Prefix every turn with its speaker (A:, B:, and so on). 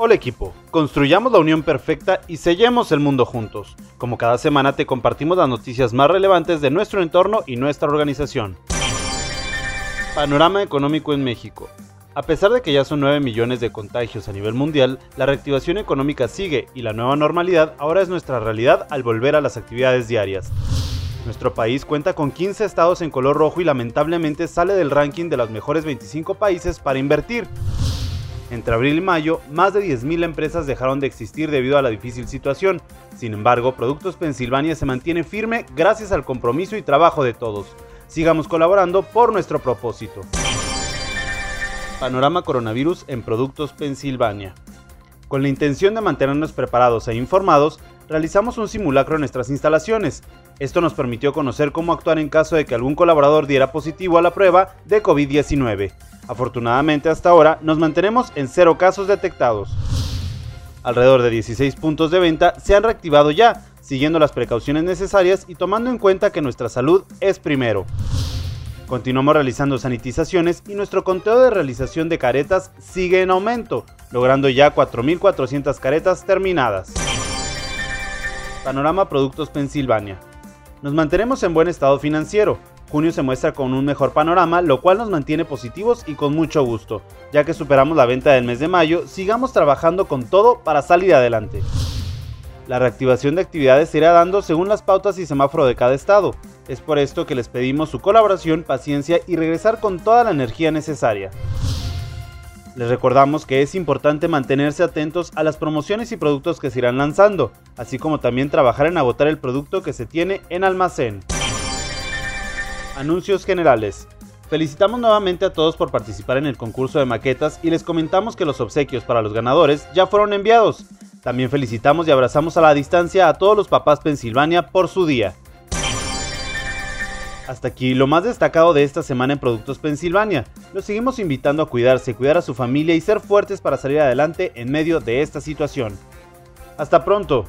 A: Hola equipo, construyamos la unión perfecta y sellemos el mundo juntos. Como cada semana te compartimos las noticias más relevantes de nuestro entorno y nuestra organización. Panorama económico en México. A pesar de que ya son 9 millones de contagios a nivel mundial, la reactivación económica sigue y la nueva normalidad ahora es nuestra realidad al volver a las actividades diarias. Nuestro país cuenta con 15 estados en color rojo y lamentablemente sale del ranking de los mejores 25 países para invertir. Entre abril y mayo, más de 10.000 empresas dejaron de existir debido a la difícil situación. Sin embargo, Productos Pensilvania se mantiene firme gracias al compromiso y trabajo de todos. Sigamos colaborando por nuestro propósito. Panorama Coronavirus en Productos Pensilvania. Con la intención de mantenernos preparados e informados, realizamos un simulacro en nuestras instalaciones. Esto nos permitió conocer cómo actuar en caso de que algún colaborador diera positivo a la prueba de COVID-19. Afortunadamente hasta ahora nos mantenemos en cero casos detectados. Alrededor de 16 puntos de venta se han reactivado ya, siguiendo las precauciones necesarias y tomando en cuenta que nuestra salud es primero. Continuamos realizando sanitizaciones y nuestro conteo de realización de caretas sigue en aumento, logrando ya 4.400 caretas terminadas. Panorama Productos Pensilvania. Nos mantenemos en buen estado financiero, Junio se muestra con un mejor panorama, lo cual nos mantiene positivos y con mucho gusto. Ya que superamos la venta del mes de mayo, sigamos trabajando con todo para salir adelante. La reactivación de actividades se irá dando según las pautas y semáforo de cada estado. Es por esto que les pedimos su colaboración, paciencia y regresar con toda la energía necesaria. Les recordamos que es importante mantenerse atentos a las promociones y productos que se irán lanzando, así como también trabajar en agotar el producto que se tiene en almacén. Anuncios generales. Felicitamos nuevamente a todos por participar en el concurso de maquetas y les comentamos que los obsequios para los ganadores ya fueron enviados. También felicitamos y abrazamos a la distancia a todos los papás Pensilvania por su día. Hasta aquí lo más destacado de esta semana en Productos Pensilvania. Los seguimos invitando a cuidarse, cuidar a su familia y ser fuertes para salir adelante en medio de esta situación. Hasta pronto.